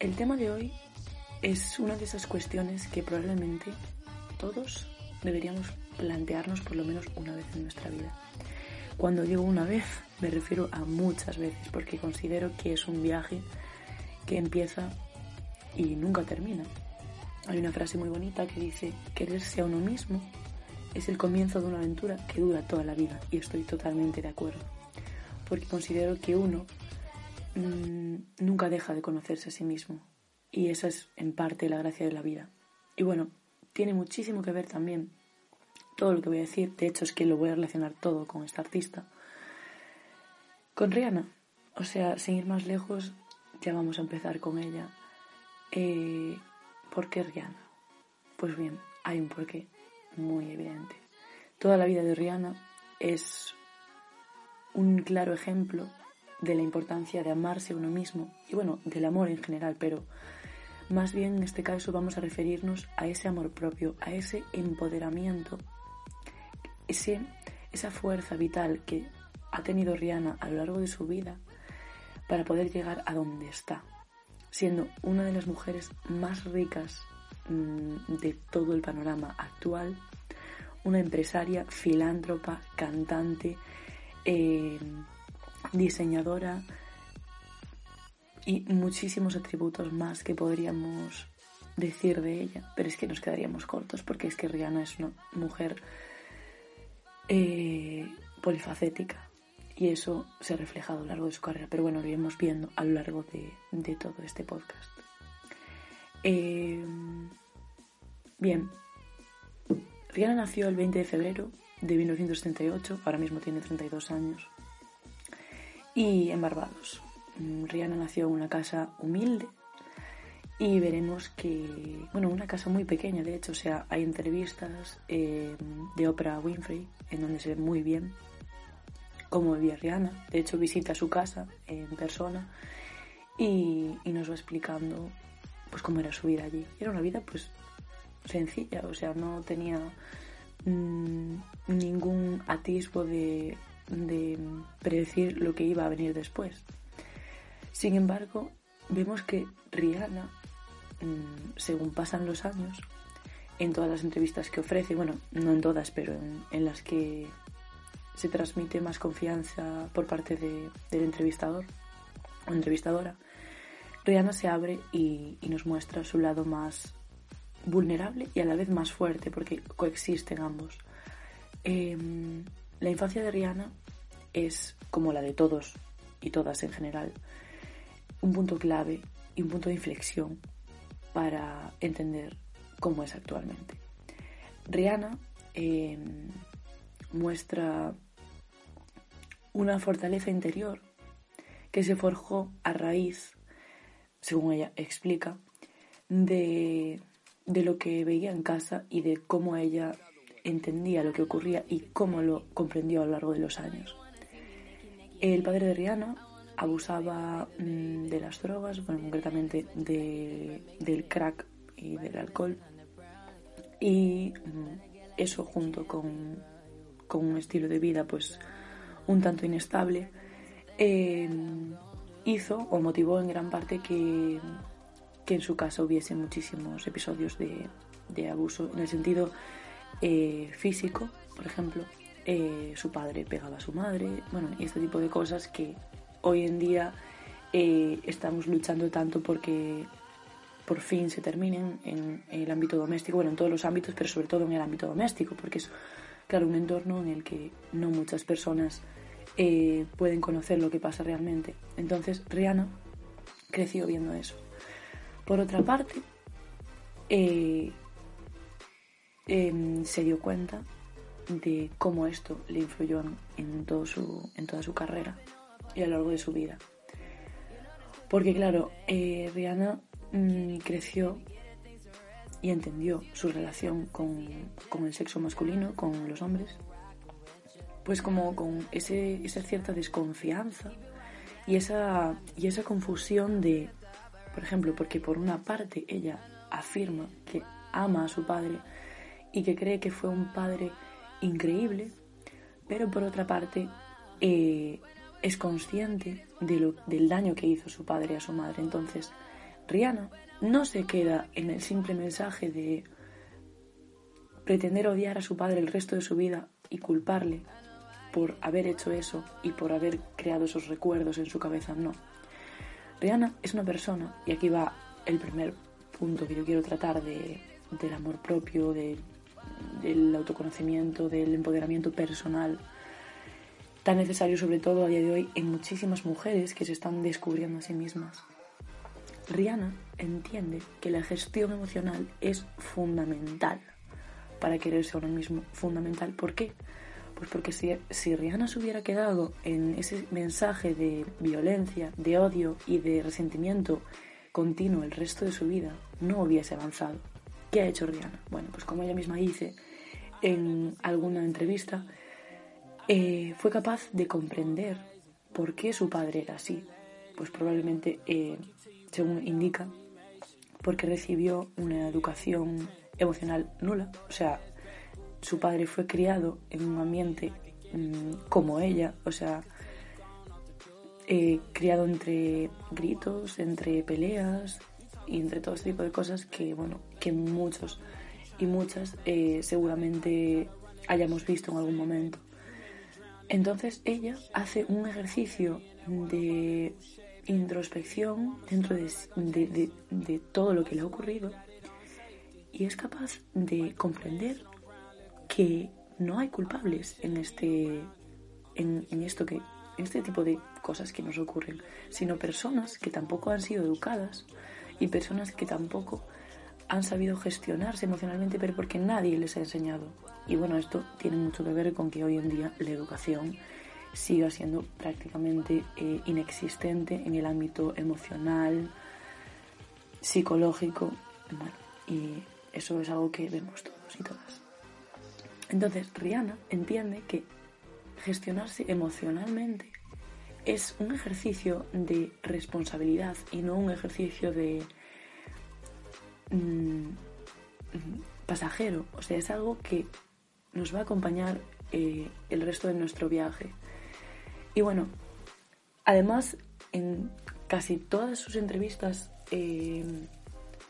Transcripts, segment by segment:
El tema de hoy es una de esas cuestiones que probablemente todos deberíamos plantearnos por lo menos una vez en nuestra vida. Cuando digo una vez, me refiero a muchas veces, porque considero que es un viaje que empieza y nunca termina. Hay una frase muy bonita que dice, quererse a uno mismo es el comienzo de una aventura que dura toda la vida, y estoy totalmente de acuerdo, porque considero que uno mmm, nunca deja de conocerse a sí mismo, y esa es en parte la gracia de la vida. Y bueno, tiene muchísimo que ver también todo lo que voy a decir, de hecho es que lo voy a relacionar todo con esta artista, con Rihanna. O sea, sin ir más lejos, ya vamos a empezar con ella. Eh, ¿Por qué Rihanna? Pues bien, hay un porqué muy evidente. Toda la vida de Rihanna es un claro ejemplo de la importancia de amarse uno mismo y bueno, del amor en general, pero más bien en este caso vamos a referirnos a ese amor propio, a ese empoderamiento, ese, esa fuerza vital que ha tenido Rihanna a lo largo de su vida para poder llegar a donde está, siendo una de las mujeres más ricas mmm, de todo el panorama actual, una empresaria, filántropa, cantante, eh, diseñadora, y muchísimos atributos más que podríamos decir de ella, pero es que nos quedaríamos cortos porque es que Rihanna es una mujer eh, polifacética y eso se ha reflejado a lo largo de su carrera, pero bueno, lo iremos viendo a lo largo de, de todo este podcast. Eh, bien, Rihanna nació el 20 de febrero de 1978, ahora mismo tiene 32 años, y en Barbados. Mm, Rihanna nació en una casa humilde y veremos que, bueno, una casa muy pequeña de hecho, o sea, hay entrevistas eh, de Oprah Winfrey en donde se ve muy bien cómo vivía Rihanna. De hecho, visita su casa en persona y, nos va explicando pues cómo era su vida allí. Era una vida pues sencilla, o sea, no tenía mmm, ningún atisbo de, de predecir lo que iba a venir después. Sin embargo, vemos que Rihanna, mm, según pasan los años, en todas las entrevistas que ofrece, bueno, no en todas, pero en, las que se transmite más confianza por parte de, del entrevistador o entrevistadora, Rihanna se abre y, nos muestra su lado más vulnerable y a la vez más fuerte, porque coexisten ambos. Eh, la infancia de Rihanna es como la de todos y todas en general un punto clave y un punto de inflexión para entender cómo es actualmente. Rihanna eh, muestra una fortaleza interior que se forjó a raíz, según ella explica, de, de lo que veía en casa y de cómo ella entendía lo que ocurría y cómo lo comprendió a lo largo de los años. El padre de Rihanna abusaba mmm, de las drogas, bueno, concretamente de, del crack y del alcohol. Y mmm, eso junto con, con, un estilo de vida pues un tanto inestable, eh, hizo o motivó en gran parte que, que, en su casa hubiese muchísimos episodios de abuso en el sentido eh, físico, por ejemplo. Eh, su padre pegaba a su madre, bueno, y este tipo de cosas que hoy en día eh, estamos luchando tanto porque por fin se terminen en, el ámbito doméstico, bueno, en todos los ámbitos, pero sobre todo en el ámbito doméstico, porque es, claro, un entorno en el que no muchas personas pueden conocer lo que pasa realmente. Entonces, Rihanna creció viendo eso. Por otra parte, em, se dio cuenta de cómo esto le influyó en, todo su, en toda su carrera y a lo largo de su vida. Porque claro, eh, Rihanna mmm, creció y entendió su relación con, con, el sexo masculino, con los hombres, pues como con ese, esa cierta desconfianza y esa, y esa confusión de, por ejemplo, porque por una parte ella afirma que ama a su padre y que cree que fue un padre increíble, pero por otra parte eh, es consciente de lo, del daño que hizo su padre a su madre. Entonces Rihanna no se queda en el simple mensaje de pretender odiar a su padre el resto de su vida y culparle por haber hecho eso y por haber creado esos recuerdos en su cabeza, no. Rihanna es una persona, y aquí va el primer punto que yo quiero tratar de, del amor propio, del autoconocimiento, del empoderamiento personal, tan necesario sobre todo a día de hoy en muchísimas mujeres que se están descubriendo a sí mismas. Rihanna entiende que la gestión emocional es fundamental para quererse a uno mismo. Fundamental. ¿Por qué? Pues porque si, si Rihanna se hubiera quedado en ese mensaje de violencia, de odio y de resentimiento continuo el resto de su vida, no hubiese avanzado. ¿Qué ha hecho Rihanna? Bueno, pues como ella misma dice en alguna entrevista, eh, fue capaz de comprender por qué su padre era así. Pues probablemente, eh, según indica, porque recibió una educación emocional nula. O sea, su padre fue criado en un ambiente mm, como ella, o sea, eh, criado entre gritos, entre peleas y entre todo este tipo de cosas que, bueno, que muchos y muchas eh, seguramente hayamos visto en algún momento. Entonces ella hace un ejercicio de introspección dentro de todo lo que le ha ocurrido y es capaz de comprender que no hay culpables en este en, esto que en este tipo de cosas que nos ocurren, sino personas que tampoco han sido educadas y personas que tampoco han sabido gestionarse emocionalmente, pero porque nadie les ha enseñado. Y bueno, esto tiene mucho que ver con que hoy en día la educación siga siendo prácticamente eh, inexistente en el ámbito emocional, psicológico, y eso es algo que vemos todos y todas. Entonces, Rihanna entiende que gestionarse emocionalmente es un ejercicio de responsabilidad y no un ejercicio de mm, pasajero. O sea, es algo que nos va a acompañar eh, el resto de nuestro viaje. Y bueno, además, en casi todas sus entrevistas eh,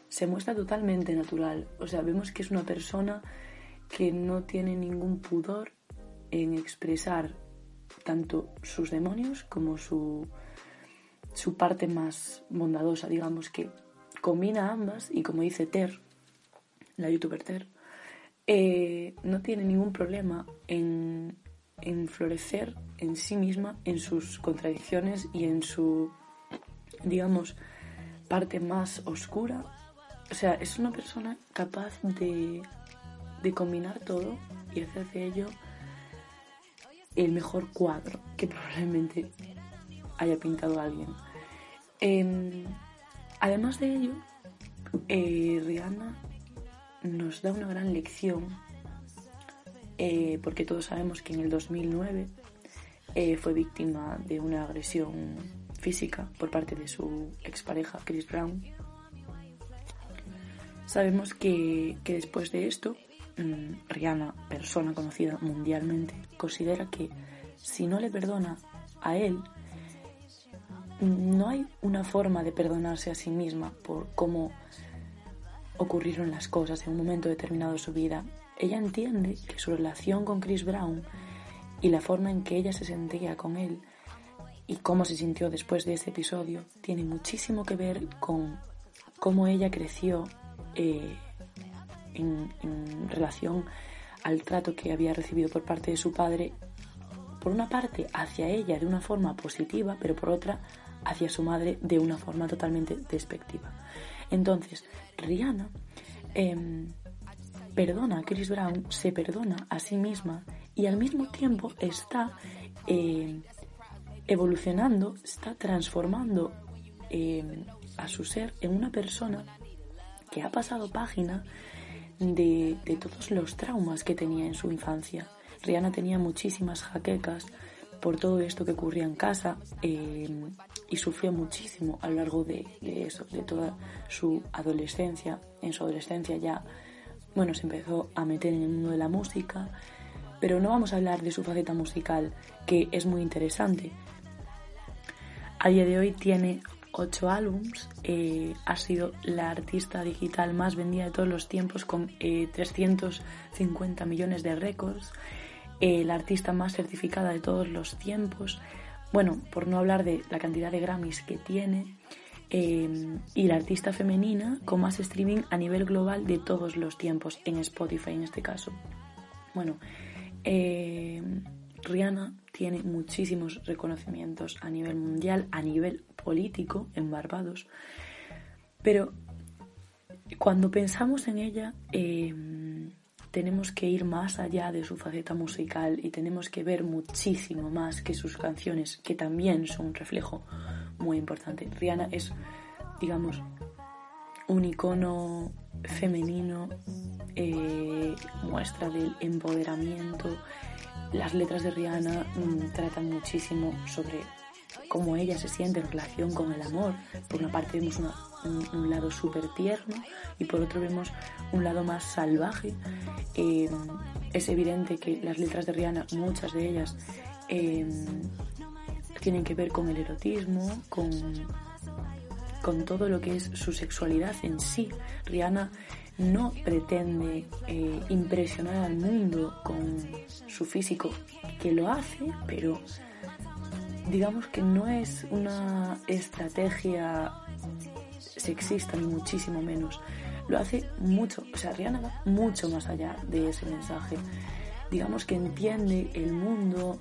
se muestra totalmente natural. O sea, vemos que es una persona que no tiene ningún pudor en expresar tanto sus demonios como su, su parte más bondadosa, digamos que combina ambas y como dice Ter, la youtuber Ter, eh, no tiene ningún problema en, en florecer en sí misma, en sus contradicciones y en su, digamos, parte más oscura o sea, es una persona capaz de, de combinar todo y hacer de ello el mejor cuadro que probablemente haya pintado alguien. Em, además de ello, eh, Rihanna nos da una gran lección eh, porque todos sabemos que en el 2009 eh, fue víctima de una agresión física por parte de su expareja Chris Brown. Sabemos que, después de esto, mm, Rihanna, persona conocida mundialmente, considera que si no le perdona a él, no hay una forma de perdonarse a sí misma por cómo ocurrieron las cosas en un momento determinado de su vida. Ella entiende que su relación con Chris Brown y la forma en que ella se sentía con él y cómo se sintió después de ese episodio tiene muchísimo que ver con cómo ella creció eh, en, relación al trato que había recibido por parte de su padre, por una parte hacia ella de una forma positiva, pero por otra hacia su madre de una forma totalmente despectiva. Entonces, Rihanna em, perdona a Chris Brown, se perdona a sí misma y al mismo tiempo está em, evolucionando, está transformando em, a su ser en una persona que ha pasado página de, todos los traumas que tenía en su infancia. Rihanna tenía muchísimas jaquecas por todo esto que ocurría en casa eh, y sufrió muchísimo a lo largo de, eso, de toda su adolescencia. En su adolescencia ya, bueno, se empezó a meter en el mundo de la música, pero no vamos a hablar de su faceta musical, que es muy interesante. A día de hoy tiene ocho álbums, eh, ha sido la artista digital más vendida de todos los tiempos con 350 millones de récords, la artista más certificada de todos los tiempos, bueno, por no hablar de la cantidad de Grammys que tiene, Em, y la artista femenina con más streaming a nivel global de todos los tiempos, en Spotify en este caso. Bueno, em, Rihanna tiene muchísimos reconocimientos a nivel mundial, a nivel político en Barbados, pero cuando pensamos en ella em, tenemos que ir más allá de su faceta musical y tenemos que ver muchísimo más que sus canciones, que también son un reflejo muy importante. Rihanna es, digamos, un icono femenino, eh, muestra del empoderamiento. Las letras de Rihanna mm, tratan muchísimo sobre cómo ella se siente en relación con el amor. Por una parte vemos un, lado súper tierno y por otro vemos un lado más salvaje. Eh, es evidente que las letras de Rihanna, muchas de ellas, eh, tienen que ver con el erotismo, con, con todo lo que es su sexualidad en sí. Rihanna no pretende eh, impresionar al mundo con su físico, que lo hace, pero digamos que no es una estrategia sexista ni muchísimo menos. Lo hace mucho, o sea, Rihanna va mucho más allá de ese mensaje digamos que entiende el mundo,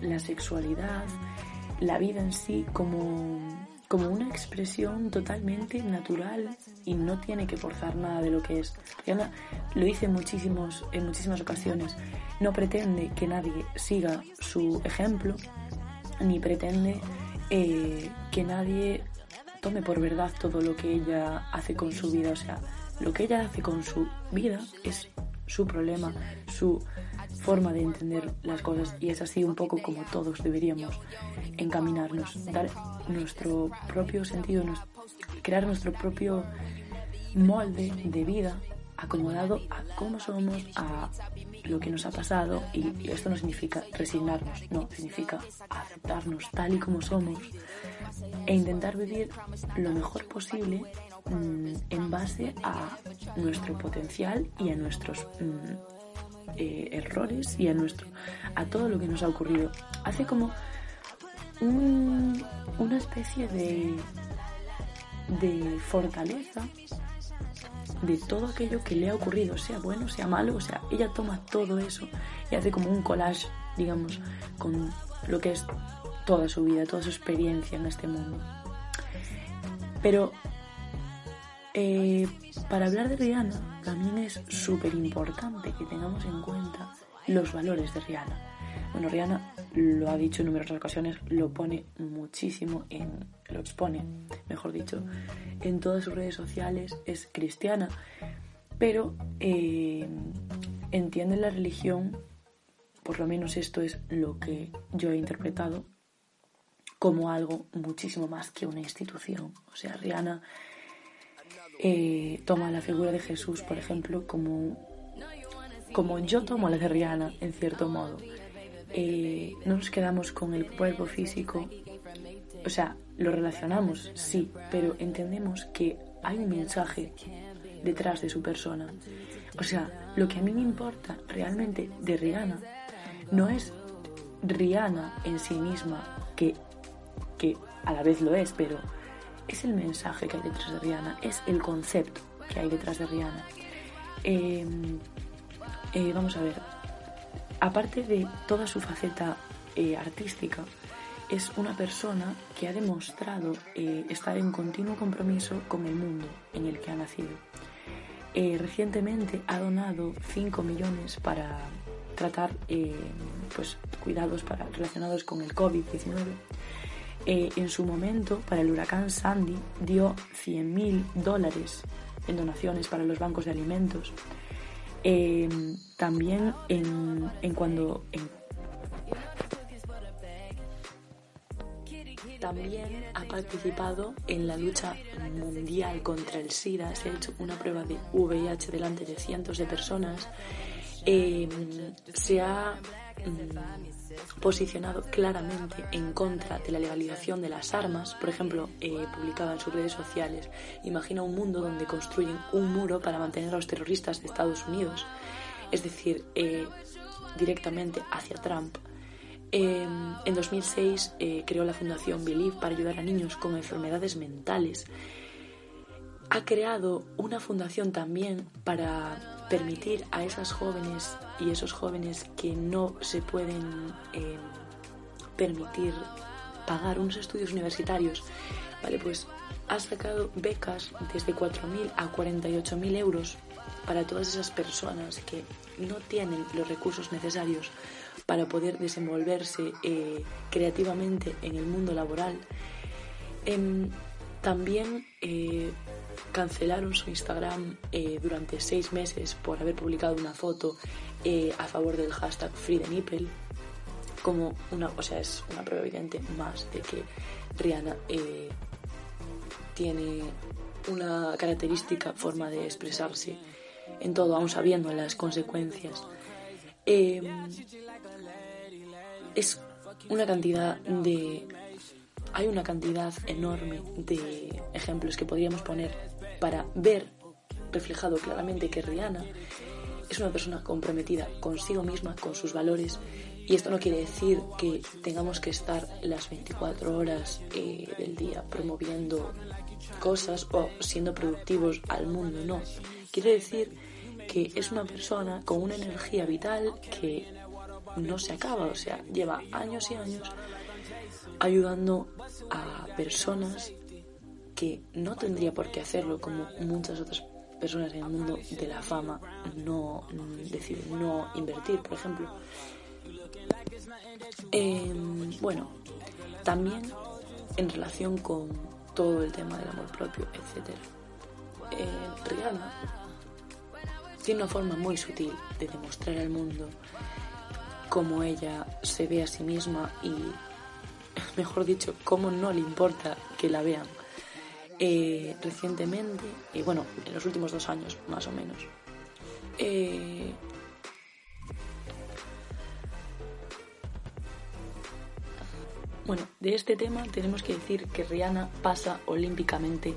la sexualidad, la vida en sí como, como una expresión totalmente natural y no tiene que forzar nada de lo que es. Rihanna lo dice muchísimos, en muchísimas ocasiones, no pretende que nadie siga su ejemplo, ni pretende eh, que nadie tome por verdad todo lo que ella hace con su vida. O sea, lo que ella hace con su vida es su problema, su forma de entender las cosas. Y es así un poco como todos deberíamos encaminarnos, dar nuestro propio sentido, crear nuestro propio molde de vida acomodado a cómo somos, a lo que nos ha pasado. Y, esto no significa resignarnos, no, significa aceptarnos tal y como somos e intentar vivir lo mejor posible mm, en base a nuestro potencial y a nuestros mm, eh, errores y a nuestro a todo lo que nos ha ocurrido. Hace como una especie de de fortaleza de todo aquello que le ha ocurrido, sea bueno, sea malo, o sea, ella toma todo eso y hace como un collage, digamos, con lo que es toda su vida, toda su experiencia en este mundo. Pero eh, para hablar de Rihanna también es súper importante que tengamos en cuenta los valores de Rihanna. Bueno, Rihanna lo ha dicho en numerosas ocasiones, lo pone muchísimo en, lo expone, mejor dicho, en todas sus redes sociales, es cristiana, pero eh, entiende la religión, por lo menos esto es lo que yo he interpretado, como algo muchísimo más que una institución. O sea, Rihanna eh, toma la figura de Jesús, por ejemplo, como, como yo tomo la de Rihanna, en cierto modo. Eh, no nos quedamos con el cuerpo físico, o sea, lo relacionamos, sí, pero entendemos que hay un mensaje detrás de su persona. O sea, lo que a mí me importa realmente de Rihanna no es Rihanna en sí misma, que, a la vez lo es, pero es el mensaje que hay detrás de Rihanna, es el concepto que hay detrás de Rihanna. Em, eh, vamos a ver, aparte de toda su faceta eh, artística, es una persona que ha demostrado eh, estar en continuo compromiso con el mundo en el que ha nacido. recientemente ha donado 5 millones para tratar pues, cuidados para, relacionados con el COVID-19 eh, en su momento, para el huracán Sandy, dio 100.000 dólares en donaciones para los bancos de alimentos. Eh, también en, cuando... también ha participado en la lucha mundial contra el SIDA. Se ha hecho una prueba de VIH delante de cientos de personas. Eh, se ha mm, posicionado claramente en contra de la legalización de las armas. Por ejemplo, eh, publicaba en sus redes sociales, imagina un mundo donde construyen un muro para mantener a los terroristas de Estados Unidos, es decir, eh, directamente hacia Trump. Em, en 2006 eh, creó la Fundación Believe para ayudar a niños con enfermedades mentales. Ha creado una fundación también para permitir a esas jóvenes y esos jóvenes que no se pueden em, permitir pagar unos estudios universitarios, vale, pues ha sacado becas desde 4.000 a 48.000 euros para todas esas personas que no tienen los recursos necesarios para poder desenvolverse eh, creativamente en el mundo laboral. Em, también eh, cancelaron su Instagram eh, durante seis meses por haber publicado una foto a favor del hashtag Free como una, o sea, es una prueba evidente más de que Rihanna tiene una característica forma de expresarse en todo, aún sabiendo las consecuencias. Em, es una cantidad de... Hay una cantidad enorme de ejemplos que podríamos poner para ver reflejado claramente que Rihanna es una persona comprometida consigo misma, con sus valores, y esto no quiere decir que tengamos que estar las 24 horas eh, del día promoviendo cosas o siendo productivos al mundo, no. Quiere decir que es una persona con una energía vital que no se acaba, o sea, lleva años y años ayudando a personas que no tendría por qué hacerlo, como muchas otras personas en el mundo de la fama no deciden no invertir, por ejemplo. Em, bueno, también en relación con todo el tema del amor propio, etc. Eh, Rihanna tiene una forma muy sutil de demostrar al mundo cómo ella se ve a sí misma y, mejor dicho, cómo no le importa que la vean. Eh, recientemente, y bueno, en los últimos dos años más o menos, eh, Bueno, de este tema tenemos que decir que Rihanna pasa olímpicamente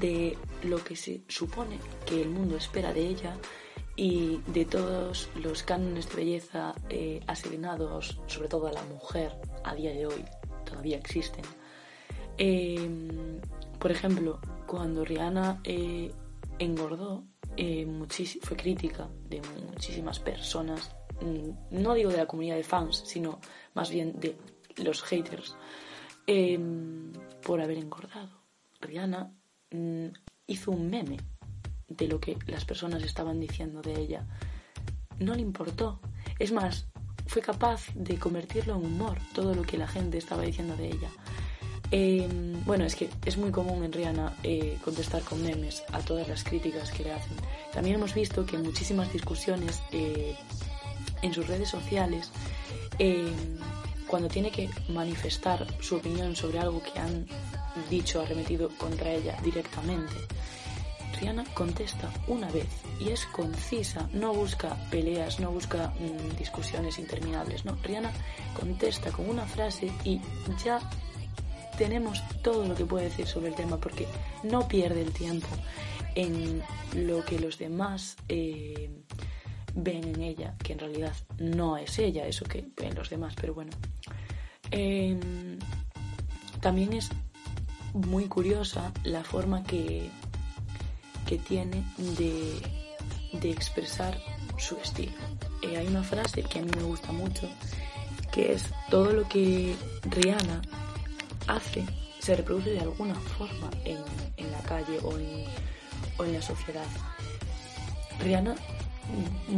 de lo que se supone que el mundo espera de ella y de todos los cánones de belleza eh, asignados, sobre todo a la mujer, a día de hoy, todavía existen. Por ejemplo, cuando Rihanna eh, engordó, eh, fue crítica de muchísimas personas, mm, no digo de la comunidad de fans, sino más bien de los haters, em, por haber engordado. Rihanna Mm, hizo un meme de lo que las personas estaban diciendo de ella. No le importó. Es más, fue capaz de convertirlo en humor todo lo que la gente estaba diciendo de ella. Em, bueno, es que es muy común en Rihanna eh, contestar con memes a todas las críticas que le hacen. También hemos visto que en muchísimas discusiones eh, en sus redes sociales, em, cuando tiene que manifestar su opinión sobre algo que han dicho arremetido contra ella directamente. Rihanna contesta una vez y es concisa, no busca peleas, no busca mm, discusiones interminables, no. Rihanna contesta con una frase y ya tenemos todo lo que puede decir sobre el tema porque no pierde el tiempo en lo que los demás eh, ven en ella, que en realidad no es ella, eso que ven los demás, pero bueno. Em, también es muy curiosa la forma que, que tiene de, de expresar su estilo. Eh, hay una frase que a mí me gusta mucho, que es todo lo que Rihanna hace se reproduce de alguna forma en, en la calle o en, o en la sociedad. Rihanna,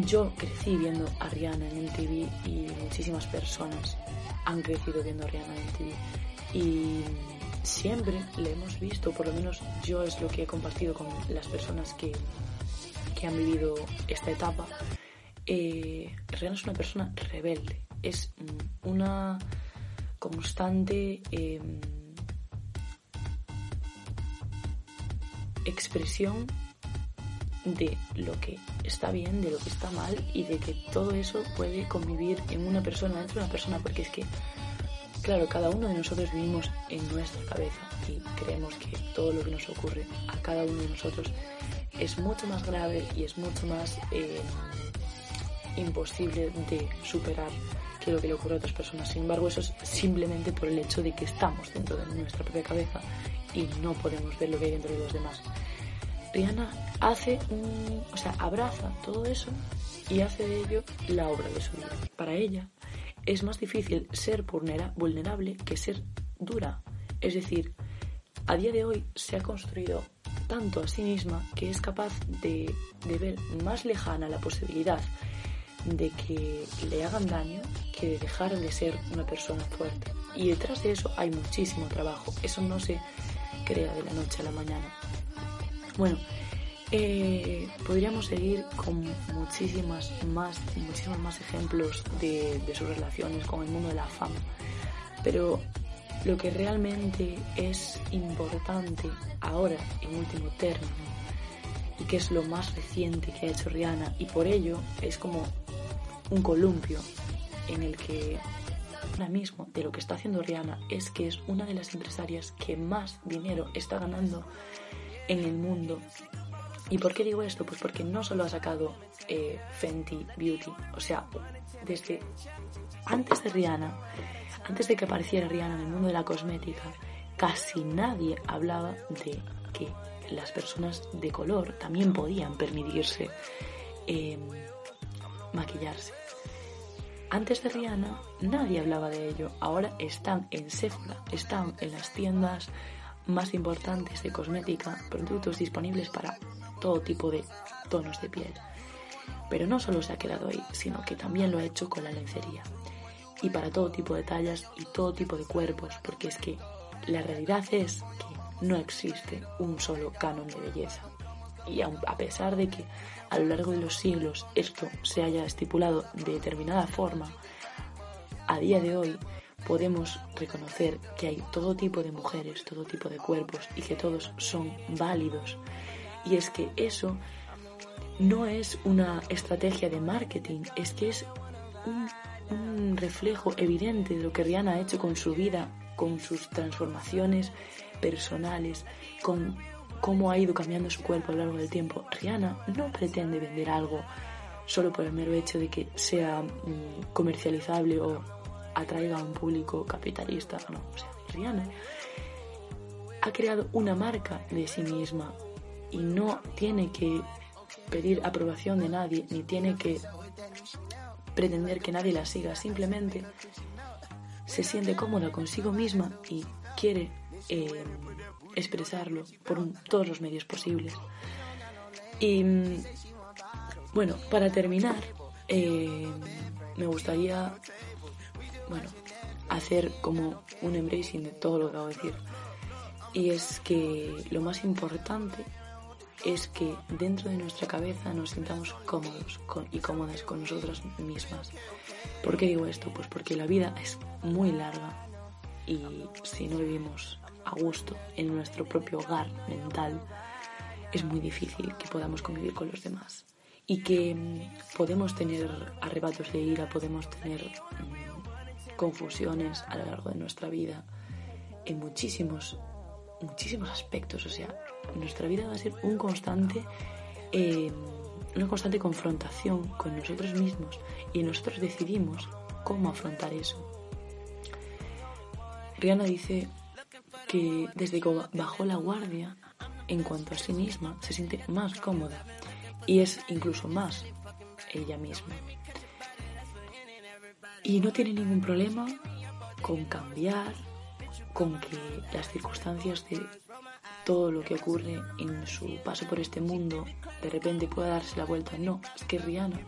yo crecí viendo a Rihanna en MTV y muchísimas personas han crecido viendo a Rihanna en MTV. Y siempre le hemos visto, por lo menos yo es lo que he compartido con las personas que, que han vivido esta etapa, eh, Rihanna es una persona rebelde, es una constante em, expresión de lo que está bien, de lo que está mal y de que todo eso puede convivir en una persona, dentro de una persona, porque es que, claro, cada uno de nosotros vivimos en nuestra cabeza y creemos que todo lo que nos ocurre a cada uno de nosotros es mucho más grave y es mucho más eh, imposible de superar que lo que le ocurre a otras personas. Sin embargo, eso es simplemente por el hecho de que estamos dentro de nuestra propia cabeza y no podemos ver lo que hay dentro de los demás. Rihanna hace un, o sea, abraza todo eso y hace de ello la obra de su vida. Para ella es más difícil ser vulnerable que ser dura. Es decir, a día de hoy se ha construido tanto a sí misma que es capaz de, de ver más lejana la posibilidad de que le hagan daño que de dejar de ser una persona fuerte. Y detrás de eso hay muchísimo trabajo. Eso no se crea de la noche a la mañana. Bueno, eh, podríamos seguir con muchísimas más, muchísimos más ejemplos de, de sus relaciones con el mundo de la fama. Pero lo que realmente es importante ahora, en último término, y que es lo más reciente que ha hecho Rihanna, y por ello es como un columpio en el que ahora mismo de lo que está haciendo Rihanna es que es una de las empresarias que más dinero está ganando en el mundo. ¿Y por qué digo esto? Pues porque no solo ha sacado eh, Fenty Beauty, o sea, desde antes de Rihanna, antes de que apareciera Rihanna en el mundo de la cosmética, casi nadie hablaba de que las personas de color también podían permitirse eh, maquillarse. Antes de Rihanna nadie hablaba de ello, ahora están en Sephora, están en las tiendas más importantes de cosmética, productos disponibles para todo tipo de tonos de piel. Pero no solo se ha quedado ahí, sino que también lo ha hecho con la lencería. Y para todo tipo de tallas y todo tipo de cuerpos, porque es que la realidad es que no existe un solo canon de belleza. Y a pesar de que a lo largo de los siglos esto se haya estipulado de determinada forma, a día de hoy podemos reconocer que hay todo tipo de mujeres, todo tipo de cuerpos y que todos son válidos. Y es que eso no es una estrategia de marketing, es que es un, reflejo evidente de lo que Rihanna ha hecho con su vida, con sus transformaciones personales, con cómo ha ido cambiando su cuerpo a lo largo del tiempo. Rihanna no pretende vender algo solo por el mero hecho de que sea mm, comercializable o atraiga a un público capitalista. No, o sea, Rihanna ha creado una marca de sí misma y no tiene que pedir aprobación de nadie ni tiene que pretender que nadie la siga. Simplemente se siente cómoda consigo misma y quiere eh, expresarlo por todos los medios posibles. Y bueno, para terminar, eh, me gustaría bueno, hacer como un embracing de todo lo que acabo de decir. Y es que lo más importante es que dentro de nuestra cabeza nos sintamos cómodos y cómodas con nosotras mismas. ¿Por qué digo esto? Pues porque la vida es muy larga y si no vivimos a gusto en nuestro propio hogar mental, es muy difícil que podamos convivir con los demás. Y que mm, podemos tener arrebatos de ira, podemos tener mm, confusiones a lo largo de nuestra vida en muchísimos, muchísimos aspectos. O sea, nuestra vida va a ser un constante, eh, una constante confrontación con nosotros mismos y nosotros decidimos cómo afrontar eso. Rihanna dice desde que bajó la guardia en cuanto a sí misma se siente más cómoda y es incluso más ella misma. Y no tiene ningún problema con cambiar, con que las circunstancias de todo lo que ocurre en su paso por este mundo de repente pueda darse la vuelta. No, es que Rihanna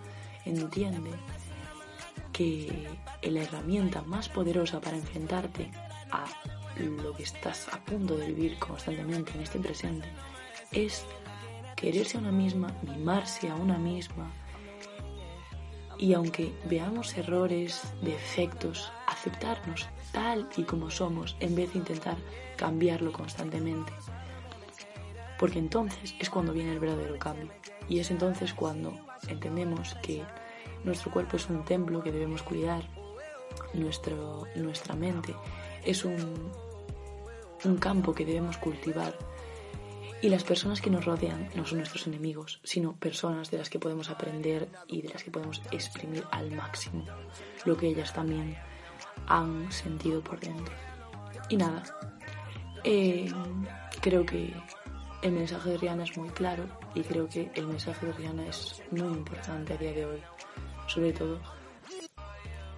entiende que la herramienta más poderosa para enfrentarte a lo que estás a punto de vivir constantemente en este presente es quererse a una misma, mimarse a una misma. Y aunque veamos errores, defectos, aceptarnos tal y como somos en vez de intentar cambiarlo constantemente. Porque entonces es cuando viene el verdadero cambio. Y es entonces cuando entendemos que nuestro cuerpo es un templo que debemos cuidar, nuestro, nuestra mente es un, un campo que debemos cultivar y las personas que nos rodean no son nuestros enemigos, sino personas de las que podemos aprender y de las que podemos exprimir al máximo lo que ellas también han sentido por dentro. Y nada, eh, creo que el mensaje de Rihanna es muy claro y creo que el mensaje de Rihanna es muy importante a día de hoy, sobre todo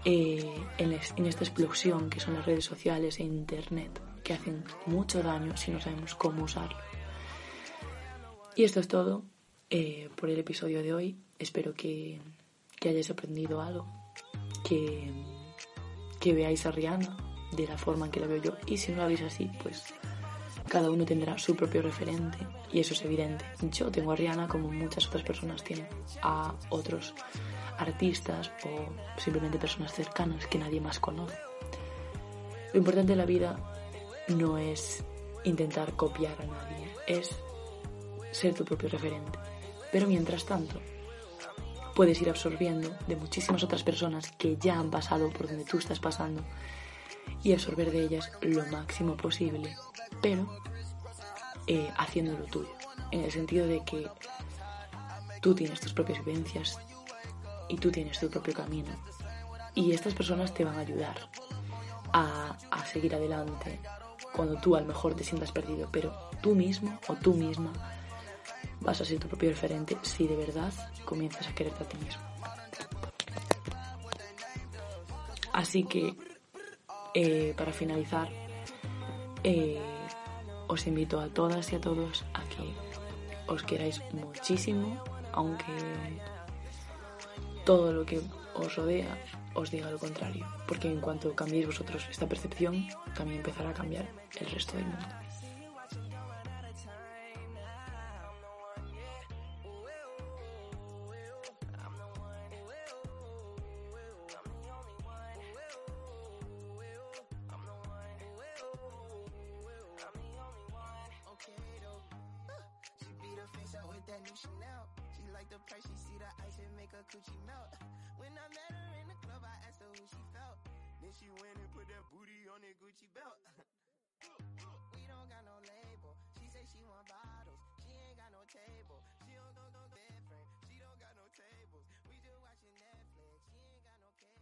eh, en, en esta explosión que son las redes sociales e Internet, que hacen mucho daño si no sabemos cómo usarlo. Y esto es todo eh, por el episodio de hoy. Espero que, hayáis aprendido algo, que, que veáis a Rihanna de la forma en que la veo yo. Y si no la veis así, pues cada uno tendrá su propio referente y eso es evidente. Yo tengo a Rihanna como muchas otras personas tienen a otros artistas o simplemente personas cercanas que nadie más conoce. Lo importante de la vida no es intentar copiar a nadie, es ser tu propio referente. Pero mientras tanto, puedes ir absorbiendo de muchísimas otras personas que ya han pasado por donde tú estás pasando y absorber de ellas lo máximo posible, pero eh, haciendo lo tuyo, en el sentido de que tú tienes tus propias vivencias y tú tienes tu propio camino y estas personas te van a ayudar a, a seguir adelante cuando tú a lo mejor te sientas perdido, pero tú mismo o tú misma vas a ser tu propio referente si de verdad comienzas a quererte a ti mismo. Así que, eh, para finalizar, eh, os invito a todas y a todos a que os queráis muchísimo, aunque todo lo que os rodea os diga lo contrario, porque en cuanto cambiéis vosotros esta percepción, también empezará a cambiar el resto del mundo.